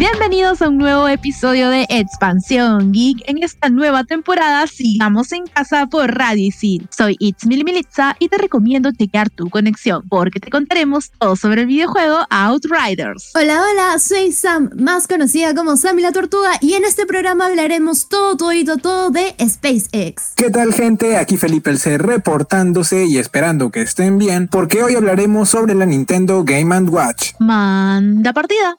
Bienvenidos a un nuevo episodio de Expansión Geek. En esta nueva temporada sigamos en casa por Radio Soy It's Militza y te recomiendo chequear tu conexión porque te contaremos todo sobre el videojuego Outriders. Hola, hola, soy Sam, más conocida como Sammy la Tortuga y en este programa hablaremos todo, todo, todo de SpaceX. ¿Qué tal gente? Aquí Felipe el C reportándose y esperando que estén bien porque hoy hablaremos sobre la Nintendo Game Watch. Manda partida.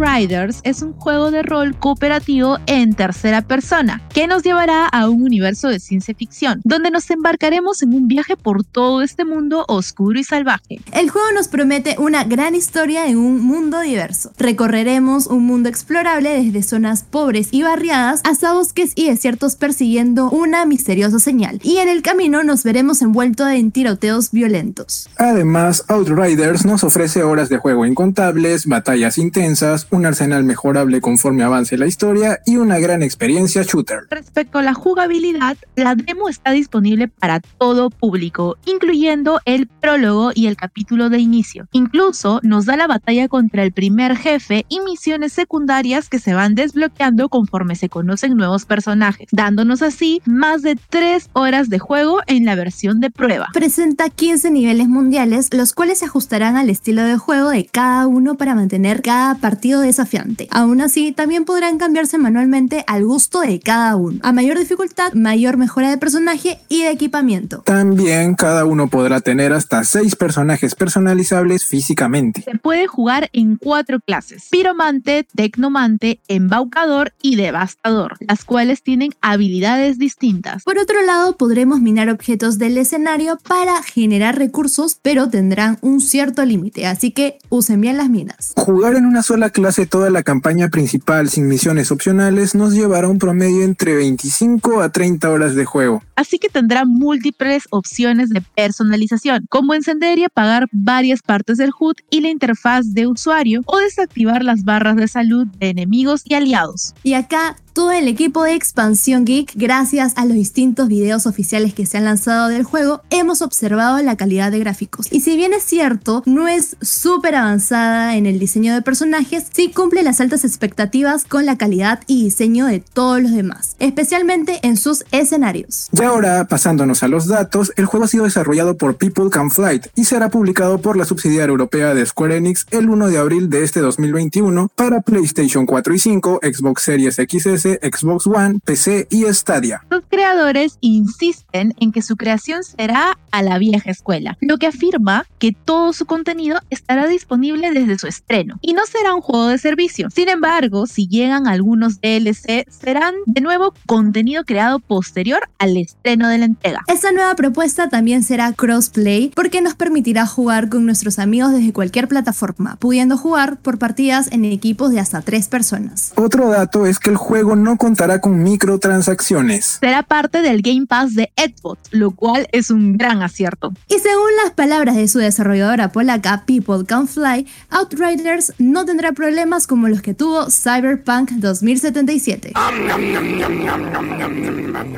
Outriders es un juego de rol cooperativo en tercera persona que nos llevará a un universo de ciencia ficción, donde nos embarcaremos en un viaje por todo este mundo oscuro y salvaje. El juego nos promete una gran historia en un mundo diverso. Recorreremos un mundo explorable desde zonas pobres y barriadas hasta bosques y desiertos persiguiendo una misteriosa señal. Y en el camino nos veremos envueltos en tiroteos violentos. Además, Outriders nos ofrece horas de juego incontables, batallas intensas, un arsenal mejorable conforme avance la historia y una gran experiencia shooter. Respecto a la jugabilidad, la demo está disponible para todo público, incluyendo el prólogo y el capítulo de inicio. Incluso nos da la batalla contra el primer jefe y misiones secundarias que se van desbloqueando conforme se conocen nuevos personajes, dándonos así más de 3 horas de juego en la versión de prueba. Presenta 15 niveles mundiales, los cuales se ajustarán al estilo de juego de cada uno para mantener cada partido desafiante. Aún así, también podrán cambiarse manualmente al gusto de cada uno. A mayor dificultad, mayor mejora de personaje y de equipamiento. También cada uno podrá tener hasta 6 personajes personalizables físicamente. Se puede jugar en cuatro clases: piromante, tecnomante, embaucador y devastador, las cuales tienen habilidades distintas. Por otro lado, podremos minar objetos del escenario para generar recursos, pero tendrán un cierto límite, así que usen bien las minas. Jugar en una sola clase toda la campaña principal sin misiones opcionales nos llevará un promedio entre 25 a 30 horas de juego. Así que tendrá múltiples opciones de personalización, como encender y apagar varias partes del HUD y la interfaz de usuario o desactivar las barras de salud de enemigos y aliados. Y acá todo el equipo de Expansión Geek, gracias a los distintos videos oficiales que se han lanzado del juego, hemos observado la calidad de gráficos. Y si bien es cierto, no es súper avanzada en el diseño de personajes, sí cumple las altas expectativas con la calidad y diseño de todos los demás, especialmente en sus escenarios. Y ahora, pasándonos a los datos, el juego ha sido desarrollado por People Can Flight y será publicado por la subsidiaria europea de Square Enix el 1 de abril de este 2021 para PlayStation 4 y 5, Xbox Series XS, Xbox One, PC y Stadia. Los creadores insisten en que su creación será a la vieja escuela, lo que afirma que todo su contenido estará disponible desde su estreno y no será un juego de servicio. Sin embargo, si llegan algunos DLC, serán de nuevo contenido creado posterior al estreno de la entrega. Esta nueva propuesta también será crossplay porque nos permitirá jugar con nuestros amigos desde cualquier plataforma, pudiendo jugar por partidas en equipos de hasta tres personas. Otro dato es que el juego no contará con microtransacciones. Será parte del Game Pass de Xbox, lo cual es un gran acierto. Y según las palabras de su desarrolladora polaca People Can Fly, Outriders no tendrá problemas como los que tuvo Cyberpunk 2077.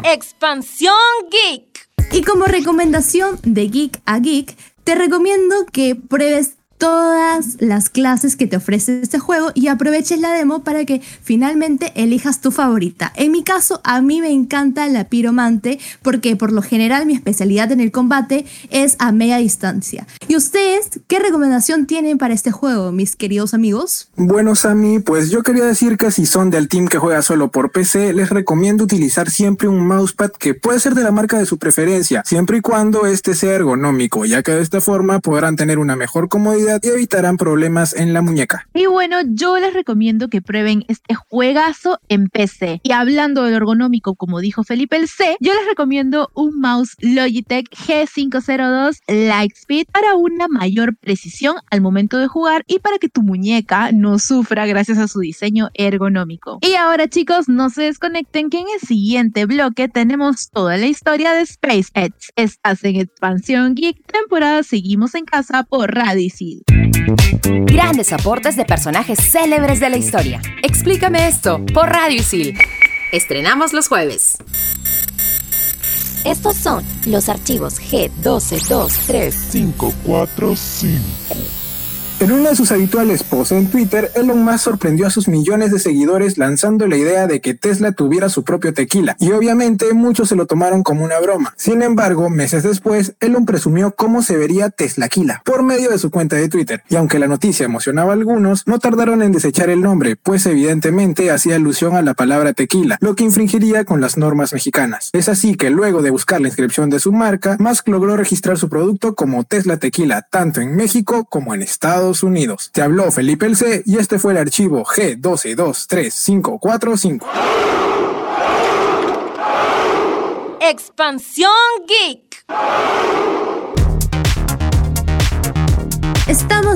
Expansión Geek. Y como recomendación de Geek a Geek, te recomiendo que pruebes todas las clases que te ofrece este juego y aproveches la demo para que finalmente elijas tu favorita. En mi caso, a mí me encanta la piromante porque por lo general mi especialidad en el combate es a media distancia. ¿Y ustedes qué recomendación tienen para este juego, mis queridos amigos? Bueno, Sammy, pues yo quería decir que si son del team que juega solo por PC, les recomiendo utilizar siempre un mousepad que puede ser de la marca de su preferencia, siempre y cuando este sea ergonómico, ya que de esta forma podrán tener una mejor comodidad seguridad y evitarán problemas en la muñeca. Y bueno, yo les recomiendo que prueben este juegazo en PC. Y hablando del ergonómico, como dijo Felipe el C, yo les recomiendo un mouse Logitech G502 Lightspeed para una mayor precisión al momento de jugar y para que tu muñeca no sufra gracias a su diseño ergonómico. Y ahora chicos, no se desconecten que en el siguiente bloque tenemos toda la historia de SpaceX. Estás en Expansión Geek, temporada Seguimos en Casa por Radicil. Grandes aportes de personajes célebres de la historia. Explícame esto por Radio Isil. Estrenamos los jueves. Estos son los archivos G12235. 545. En una de sus habituales posts en Twitter, Elon Musk sorprendió a sus millones de seguidores lanzando la idea de que Tesla tuviera su propio tequila, y obviamente muchos se lo tomaron como una broma. Sin embargo, meses después, Elon presumió cómo se vería Teslaquila por medio de su cuenta de Twitter, y aunque la noticia emocionaba a algunos, no tardaron en desechar el nombre, pues evidentemente hacía alusión a la palabra tequila, lo que infringiría con las normas mexicanas. Es así que luego de buscar la inscripción de su marca, Musk logró registrar su producto como Tesla Tequila, tanto en México como en Estados Unidos. Te habló Felipe El C y este fue el archivo G1223545. Expansión Geek.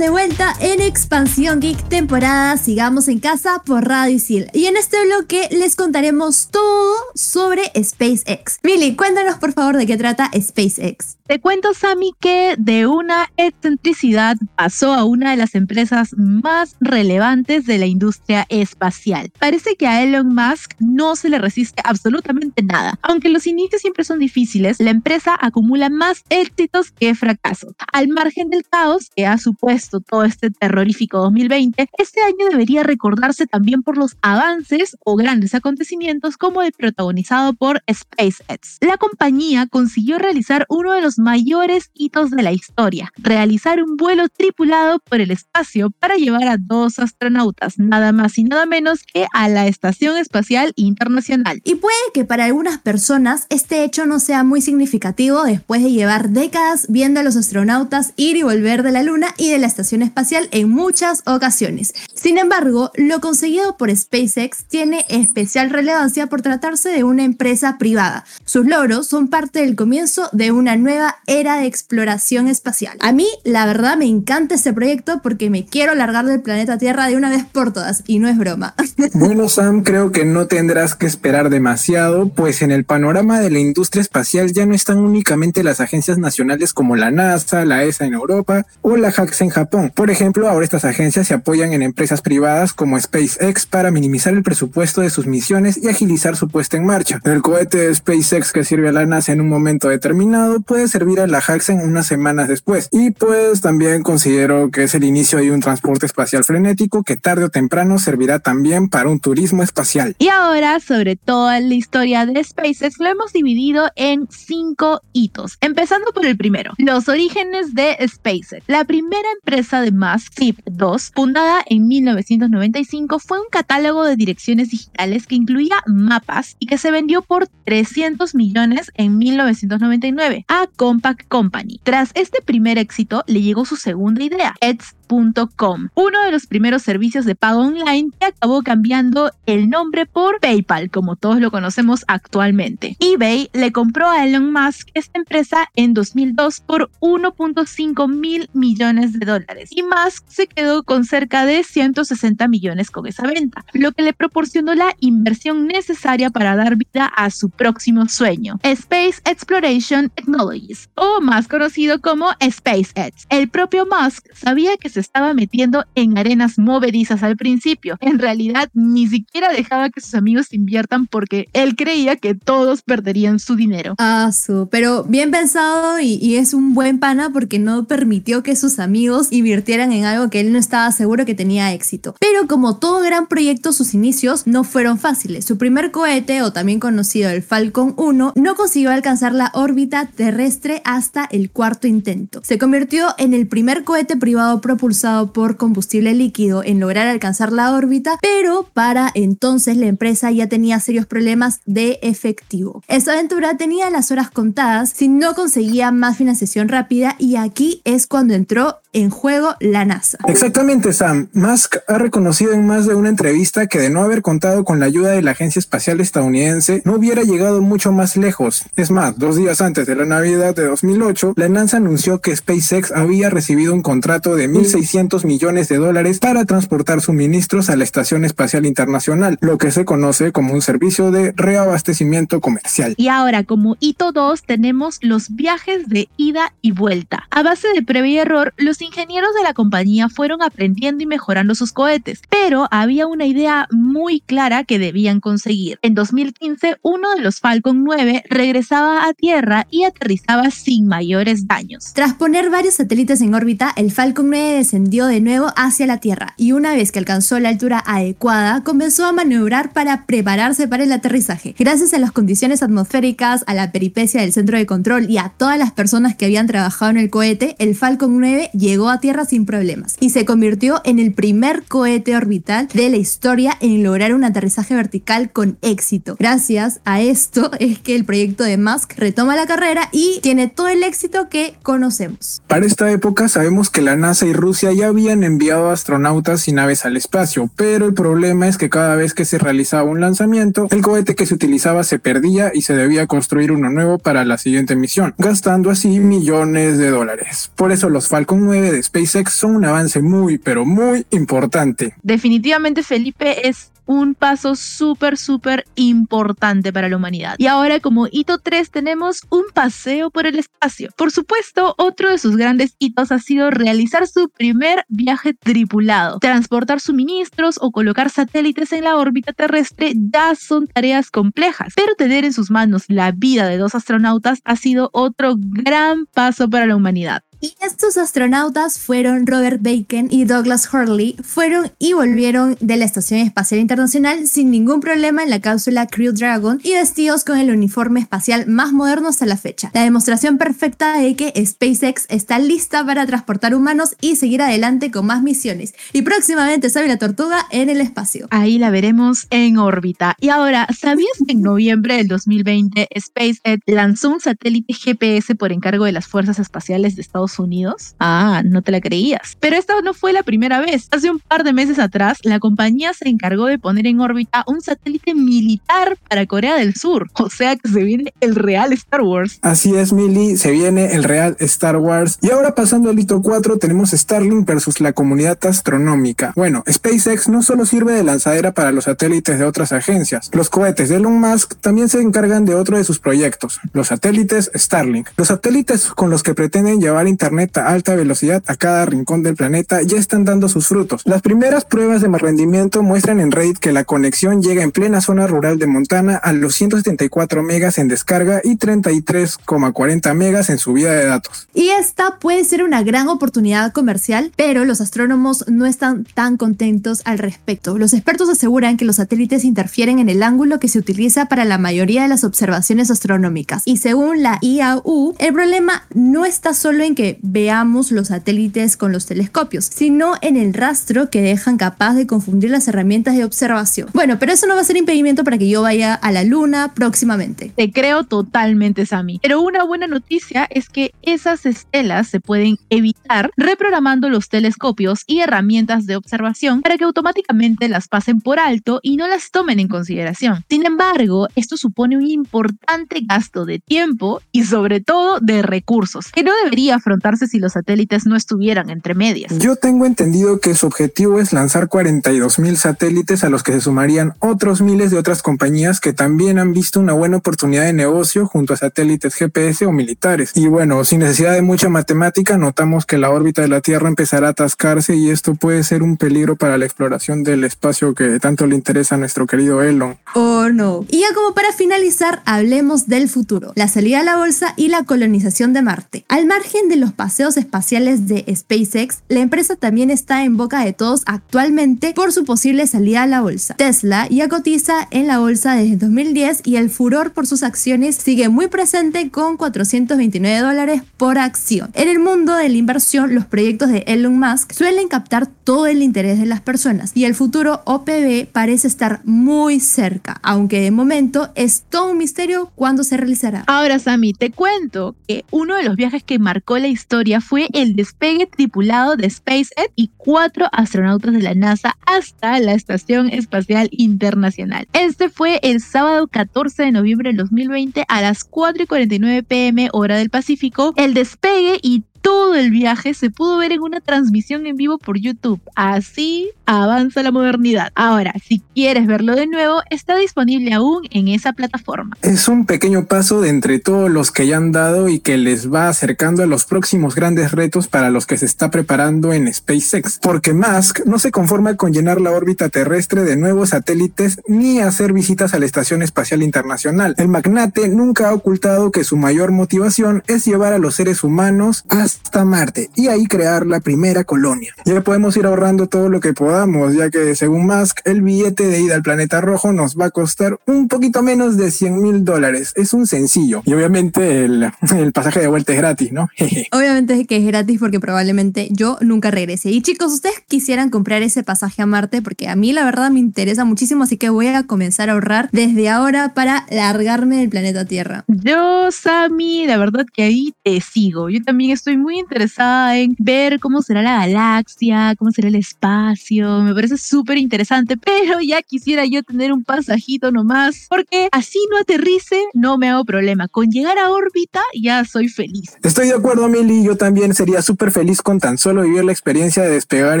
De vuelta en Expansión Geek temporada Sigamos en casa por Radio Isil. Y en este bloque les contaremos todo sobre SpaceX. Mili, cuéntanos por favor de qué trata SpaceX. Te cuento, Sammy, que de una excentricidad pasó a una de las empresas más relevantes de la industria espacial. Parece que a Elon Musk no se le resiste absolutamente nada. Aunque los inicios siempre son difíciles, la empresa acumula más éxitos que fracasos. Al margen del caos que ha supuesto todo este terrorífico 2020, este año debería recordarse también por los avances o grandes acontecimientos como el protagonizado por SpaceX. La compañía consiguió realizar uno de los mayores hitos de la historia, realizar un vuelo tripulado por el espacio para llevar a dos astronautas, nada más y nada menos que a la Estación Espacial Internacional. Y puede que para algunas personas este hecho no sea muy significativo después de llevar décadas viendo a los astronautas ir y volver de la Luna y de la Estación Espacial en muchas ocasiones. Sin embargo, lo conseguido por SpaceX tiene especial relevancia por tratarse de una empresa privada. Sus logros son parte del comienzo de una nueva era de exploración espacial. A mí, la verdad, me encanta este proyecto porque me quiero largar del planeta Tierra de una vez por todas, y no es broma. Bueno, Sam, creo que no tendrás que esperar demasiado, pues en el panorama de la industria espacial ya no están únicamente las agencias nacionales como la NASA, la ESA en Europa o la JAXA en Japón. Por ejemplo, ahora estas agencias se apoyan en empresas privadas como SpaceX para minimizar el presupuesto de sus misiones y agilizar su puesta en marcha. El cohete de SpaceX que sirve a la NASA en un momento determinado puede servir a la en unas semanas después. Y pues también considero que es el inicio de un transporte espacial frenético que tarde o temprano servirá también para un turismo espacial. Y ahora, sobre toda la historia de SpaceX, lo hemos dividido en cinco hitos. Empezando por el primero, los orígenes de SpaceX. La primera empresa de Musk, Tip 2, fundada en 1995, fue un catálogo de direcciones digitales que incluía mapas y que se vendió por 300 millones en 1999 a Compaq Company. Tras este primer éxito, le llegó su segunda idea, Eds.com, uno de los primeros servicios de pago online que acabó cambiando el nombre por PayPal, como todos lo conocemos actualmente. eBay le compró a Elon Musk esta empresa en 2002 por 1.5 mil millones de dólares y Musk se quedó con cerca de 160 millones con esa venta, lo que le proporcionó la inversión necesaria para dar vida a su próximo sueño, Space Exploration Technologies, o más conocido como SpaceX. El propio Musk sabía que se estaba metiendo en arenas movedizas al principio. En realidad, ni siquiera dejaba que sus amigos inviertan porque él creía que todos perderían su dinero. Ah, su, pero bien pensado y, y es un buen pana porque no permitió que sus amigos invirtieran en algo que él no estaba seguro que tenía éxito. Pero como todo gran proyecto, sus inicios no fueron fáciles. Su primer cohete, o también conocido el Falcon 1, no consiguió alcanzar la órbita terrestre hasta el cuarto intento. Se convirtió en el primer cohete privado propulsado por combustible líquido en lograr alcanzar la órbita, pero para entonces la empresa ya tenía serios problemas de efectivo. Esta aventura tenía las horas contadas si no conseguía más financiación rápida y aquí es cuando entró en juego la NASA. Exactamente, Sam. Musk ha reconocido en más de una entrevista que de no haber contado con la ayuda de la Agencia Espacial Estadounidense, no hubiera llegado mucho más lejos. Es más, dos días antes de la Navidad de 2008, la NASA anunció que SpaceX había recibido un contrato de 1.600 millones de dólares para transportar suministros a la Estación Espacial Internacional, lo que se conoce como un servicio de reabastecimiento comercial. Y ahora, como hito 2, tenemos los viajes de ida y vuelta. A base de prueba y error, los ingenieros de la compañía fueron aprendiendo y mejorando sus cohetes, pero había una idea muy clara que debían conseguir. En 2015, uno de los Falcon 9 regresaba a Tierra y aterrizaba sin mayores daños. Tras poner varios satélites en órbita, el Falcon 9 descendió de nuevo hacia la Tierra y una vez que alcanzó la altura adecuada, comenzó a maniobrar para prepararse para el aterrizaje. Gracias a las condiciones atmosféricas, a la peripecia del centro de control y a todas las personas que habían trabajado en el cohete, el Falcon 9 llegó a Tierra sin problemas y se convirtió en el primer cohete orbital de la historia en lograr un aterrizaje vertical con éxito. Gracias a esto es que el proyecto de Musk retoma la carrera y tiene todo el éxito que conocemos. Para esta época sabemos que la NASA y Rusia ya habían enviado astronautas y naves al espacio, pero el problema es que cada vez que se realizaba un lanzamiento, el cohete que se utilizaba se perdía y se debía construir uno nuevo para la siguiente misión, gastando así millones de dólares. Por eso los Falcon 9 de SpaceX son un avance muy, pero muy importante. Definitivamente Felipe es un paso súper, súper importante para la humanidad. Y ahora como hito 3 tenemos un paseo por el espacio. Por supuesto, otro de sus grandes hitos ha sido realizar su primer viaje tripulado. Transportar suministros o colocar satélites en la órbita terrestre ya son tareas complejas, pero tener en sus manos la vida de dos astronautas ha sido otro gran paso para la humanidad. Y estos astronautas fueron Robert Bacon y Douglas Hurley, fueron y volvieron de la Estación Espacial Internacional sin ningún problema en la cápsula Crew Dragon y vestidos con el uniforme espacial más moderno hasta la fecha. La demostración perfecta de que SpaceX está lista para transportar humanos y seguir adelante con más misiones. Y próximamente sabe la tortuga en el espacio. Ahí la veremos en órbita. Y ahora, ¿sabías que en noviembre del 2020 SpaceX lanzó un satélite GPS por encargo de las Fuerzas Espaciales de Estados Unidos? Ah, no te la creías. Pero esta no fue la primera vez. Hace un par de meses atrás, la compañía se encargó de poner en órbita un satélite militar para Corea del Sur. O sea que se viene el real Star Wars. Así es, Millie, se viene el real Star Wars. Y ahora pasando al hito 4, tenemos Starlink versus la comunidad astronómica. Bueno, SpaceX no solo sirve de lanzadera para los satélites de otras agencias. Los cohetes de Elon Musk también se encargan de otro de sus proyectos, los satélites Starlink. Los satélites con los que pretenden llevar Internet a alta velocidad a cada rincón del planeta ya están dando sus frutos. Las primeras pruebas de rendimiento muestran en Reddit que la conexión llega en plena zona rural de Montana a los 174 megas en descarga y 33,40 megas en subida de datos. Y esta puede ser una gran oportunidad comercial, pero los astrónomos no están tan contentos al respecto. Los expertos aseguran que los satélites interfieren en el ángulo que se utiliza para la mayoría de las observaciones astronómicas. Y según la IAU, el problema no está solo en que veamos los satélites con los telescopios, sino en el rastro que dejan capaz de confundir las herramientas de observación. Bueno, pero eso no va a ser impedimento para que yo vaya a la luna próximamente. Te creo totalmente, Sammy. Pero una buena noticia es que esas estelas se pueden evitar reprogramando los telescopios y herramientas de observación para que automáticamente las pasen por alto y no las tomen en consideración. Sin embargo, esto supone un importante gasto de tiempo y sobre todo de recursos, que no debería afrontarse si los satélites no estuvieran entre medias. Yo tengo entendido que su objetivo es lanzar 42 mil satélites a los que se sumarían otros miles de otras compañías que también han visto una buena oportunidad de negocio junto a satélites GPS o militares. Y bueno, sin necesidad de mucha matemática, notamos que la órbita de la Tierra empezará a atascarse y esto puede ser un peligro para la exploración del espacio que tanto le interesa a nuestro querido Elon. Oh no. Y ya como para finalizar, hablemos del futuro, la salida a la bolsa y la colonización de Marte. Al margen de los paseos espaciales de SpaceX, la empresa también está en boca de todos actualmente por su posible salida a la bolsa. Tesla ya cotiza en la bolsa desde 2010 y el furor por sus acciones sigue muy presente con 429 dólares por acción. En el mundo de la inversión, los proyectos de Elon Musk suelen captar todo el interés de las personas y el futuro OPB parece estar muy cerca, aunque de momento es todo un misterio cuándo se realizará. Ahora, Sammy, te cuento que uno de los viajes que marcó la historia fue el despegue tripulado de SpaceX y cuatro astronautas de la NASA hasta la Estación Espacial Internacional. Este fue el sábado 14 de noviembre del 2020 a las 4 y 49 pm hora del Pacífico. El despegue y todo el viaje se pudo ver en una transmisión en vivo por YouTube. Así avanza la modernidad. Ahora, si quieres verlo de nuevo, está disponible aún en esa plataforma. Es un pequeño paso de entre todos los que ya han dado y que les va acercando a los próximos grandes retos para los que se está preparando en SpaceX. Porque Musk no se conforma con llenar la órbita terrestre de nuevos satélites ni hacer visitas a la Estación Espacial Internacional. El magnate nunca ha ocultado que su mayor motivación es llevar a los seres humanos hasta Marte y ahí crear la primera colonia. Ya podemos ir ahorrando todo lo que podamos, ya que según Musk, el billete de ida al planeta rojo nos va a costar un poquito menos de 100 mil dólares. Es un sencillo. Y obviamente el, el pasaje de vuelta es gratis, ¿no? Obviamente que es gratis porque probablemente yo nunca regrese. Y chicos, ustedes quisieran comprar ese pasaje a Marte porque a mí la verdad me interesa muchísimo, así que voy a comenzar a ahorrar desde ahora para largarme del planeta Tierra. Yo, Sammy, la verdad que ahí te sigo. Yo también estoy muy interesada en ver cómo será la galaxia, cómo será el espacio. Me parece súper interesante, pero ya quisiera yo tener un pasajito nomás, porque así no aterrice, no me hago problema. Con llegar a órbita ya soy feliz. Estoy de acuerdo, Mili. Yo también sería súper feliz con tan solo vivir la experiencia de despegar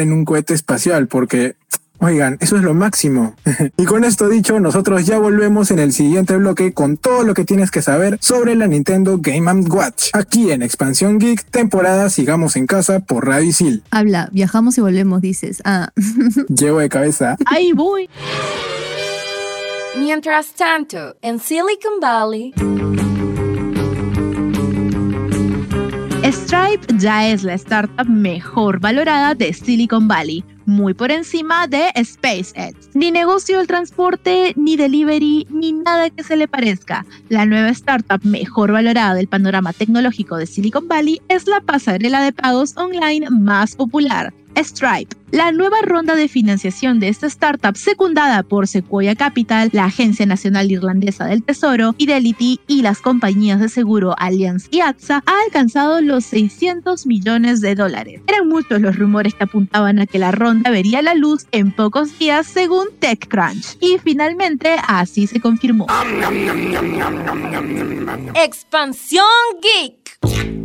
en un cohete espacial, porque Oigan, eso es lo máximo. y con esto dicho, nosotros ya volvemos en el siguiente bloque con todo lo que tienes que saber sobre la Nintendo Game Watch. Aquí en Expansión Geek, temporada Sigamos en Casa por Radio Isil. Habla, viajamos y volvemos, dices. Ah. Llevo de cabeza. Ahí voy. Mientras tanto, en Silicon Valley. Stripe ya es la startup mejor valorada de Silicon Valley, muy por encima de SpaceX. Ni negocio del transporte, ni delivery, ni nada que se le parezca. La nueva startup mejor valorada del panorama tecnológico de Silicon Valley es la pasarela de pagos online más popular, Stripe. La nueva ronda de financiación de esta startup, secundada por Sequoia Capital, la Agencia Nacional Irlandesa del Tesoro, Fidelity y las compañías de seguro Allianz y AXA, ha alcanzado los 600 millones de dólares. Eran muchos los rumores que apuntaban a que la ronda vería la luz en pocos días según TechCrunch. Y finalmente así se confirmó. Expansión Geek.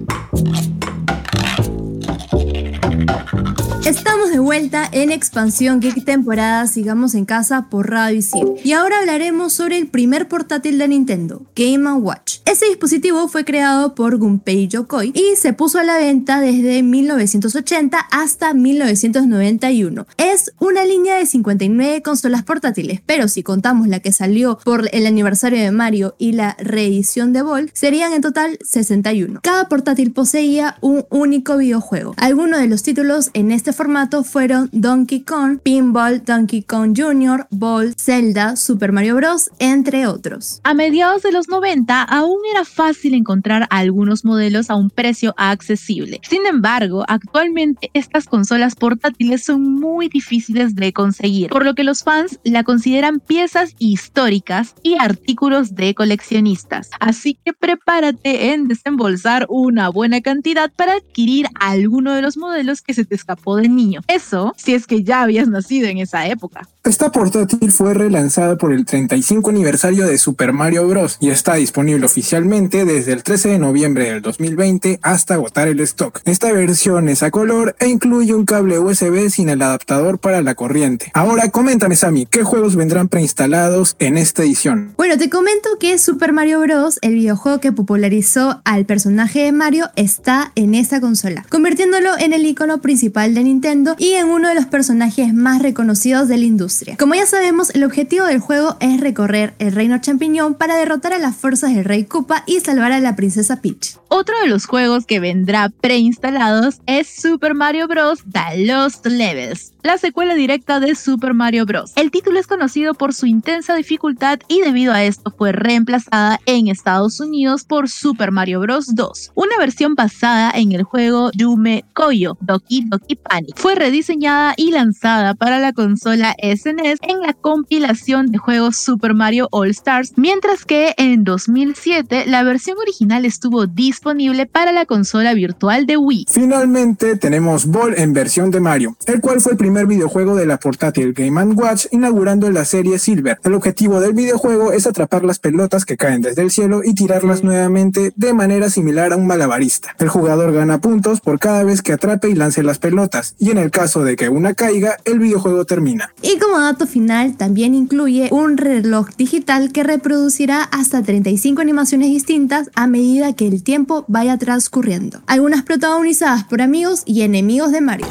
Estamos de vuelta en Expansión Geek temporada Sigamos en Casa por Radio Isil. Y ahora hablaremos sobre el primer portátil de Nintendo, Game Watch. Este dispositivo fue creado por Gunpei Yokoi y se puso a la venta desde 1980 hasta 1991. Es una línea de 59 consolas portátiles, pero si contamos la que salió por el aniversario de Mario y la reedición de Ball, serían en total 61. Cada portátil poseía un único videojuego. Algunos de los títulos en este formato fueron Donkey Kong, Pinball, Donkey Kong Jr., Ball, Zelda, Super Mario Bros., entre otros. A mediados de los 90 aún era fácil encontrar algunos modelos a un precio accesible. Sin embargo, actualmente estas consolas portátiles son muy difíciles de conseguir, por lo que los fans la consideran piezas históricas y artículos de coleccionistas. Así que prepárate en desembolsar una buena cantidad para adquirir alguno de los modelos que se te escapó de niño. Eso si es que ya habías nacido en esa época. Esta portátil fue relanzada por el 35 aniversario de Super Mario Bros. y está disponible oficialmente desde el 13 de noviembre del 2020 hasta agotar el stock. Esta versión es a color e incluye un cable USB sin el adaptador para la corriente. Ahora coméntame Sammy, ¿qué juegos vendrán preinstalados en esta edición? Bueno, te comento que Super Mario Bros., el videojuego que popularizó al personaje de Mario, está en esta consola, convirtiéndolo en el icono principal de Nintendo y en uno de los personajes más reconocidos de la industria. Como ya sabemos, el objetivo del juego es recorrer el reino champiñón para derrotar a las fuerzas del rey Koopa y salvar a la princesa Peach. Otro de los juegos que vendrá preinstalados es Super Mario Bros. The Lost Levels, la secuela directa de Super Mario Bros. El título es conocido por su intensa dificultad y debido a esto fue reemplazada en Estados Unidos por Super Mario Bros. 2, una versión basada en el juego Yume Koyo Doki Doki. Fue rediseñada y lanzada para la consola SNES en la compilación de juegos Super Mario All Stars, mientras que en 2007 la versión original estuvo disponible para la consola virtual de Wii. Finalmente tenemos Ball en versión de Mario, el cual fue el primer videojuego de la portátil Game Watch inaugurando la serie Silver. El objetivo del videojuego es atrapar las pelotas que caen desde el cielo y tirarlas nuevamente de manera similar a un malabarista. El jugador gana puntos por cada vez que atrape y lance las pelotas, y en el caso de que una caiga, el videojuego termina. Y como dato final, también incluye un reloj digital que reproducirá hasta 35 animaciones distintas a medida que el tiempo vaya transcurriendo. Algunas protagonizadas por amigos y enemigos de Mario.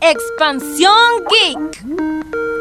Expansión Geek.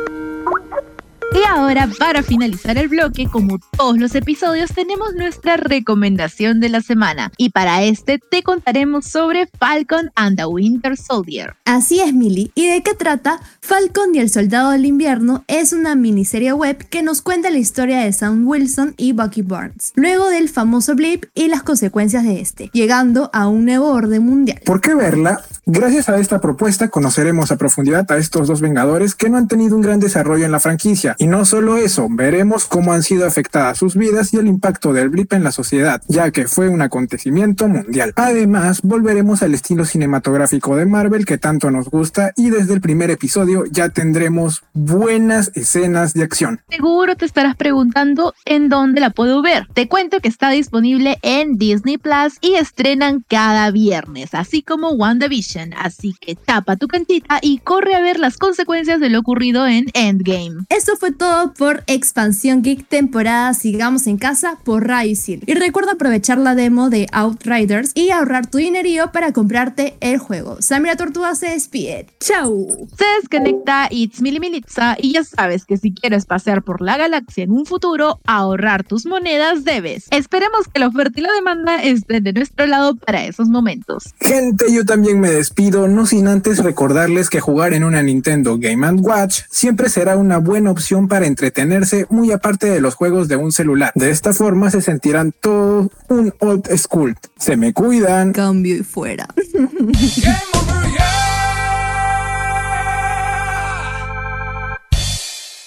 Y ahora, para finalizar el bloque, como todos los episodios, tenemos nuestra recomendación de la semana. Y para este te contaremos sobre Falcon and the Winter Soldier. Así es, Millie. ¿Y de qué trata? Falcon y el Soldado del Invierno es una miniserie web que nos cuenta la historia de Sam Wilson y Bucky Barnes, luego del famoso blip y las consecuencias de este, llegando a un nuevo orden mundial. ¿Por qué verla? Gracias a esta propuesta conoceremos a profundidad a estos dos Vengadores que no han tenido un gran desarrollo en la franquicia. Y no solo eso, veremos cómo han sido afectadas sus vidas y el impacto del blip en la sociedad, ya que fue un acontecimiento mundial. Además, volveremos al estilo cinematográfico de Marvel que tanto nos gusta y desde el primer episodio ya tendremos buenas escenas de acción. Seguro te estarás preguntando en dónde la puedo ver. Te cuento que está disponible en Disney Plus y estrenan cada viernes, así como WandaVision. Así que tapa tu cantita y corre a ver las consecuencias de lo ocurrido en Endgame. Esto fue todo por Expansión Geek temporada Sigamos en Casa por Radio Isil. Y recuerda aprovechar la demo de Outriders y ahorrar tu dinerío para comprarte el juego. Samira Tortuga se despide. ¡Chau! Se desconecta It's Mili Militza y ya sabes que si quieres pasear por la galaxia en un futuro, ahorrar tus monedas debes. Esperemos que la oferta y la demanda estén de nuestro lado para esos momentos. Gente, yo también me despido, no sin antes recordarles que jugar en una Nintendo Game Watch siempre será una buena opción para entretenerse muy aparte de los juegos de un celular. De esta forma se sentirán todos un old school. Se me cuidan. Cambio y fuera.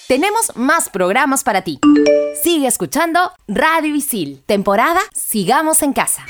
Tenemos más programas para ti. Sigue escuchando Radio Isil, temporada Sigamos en Casa.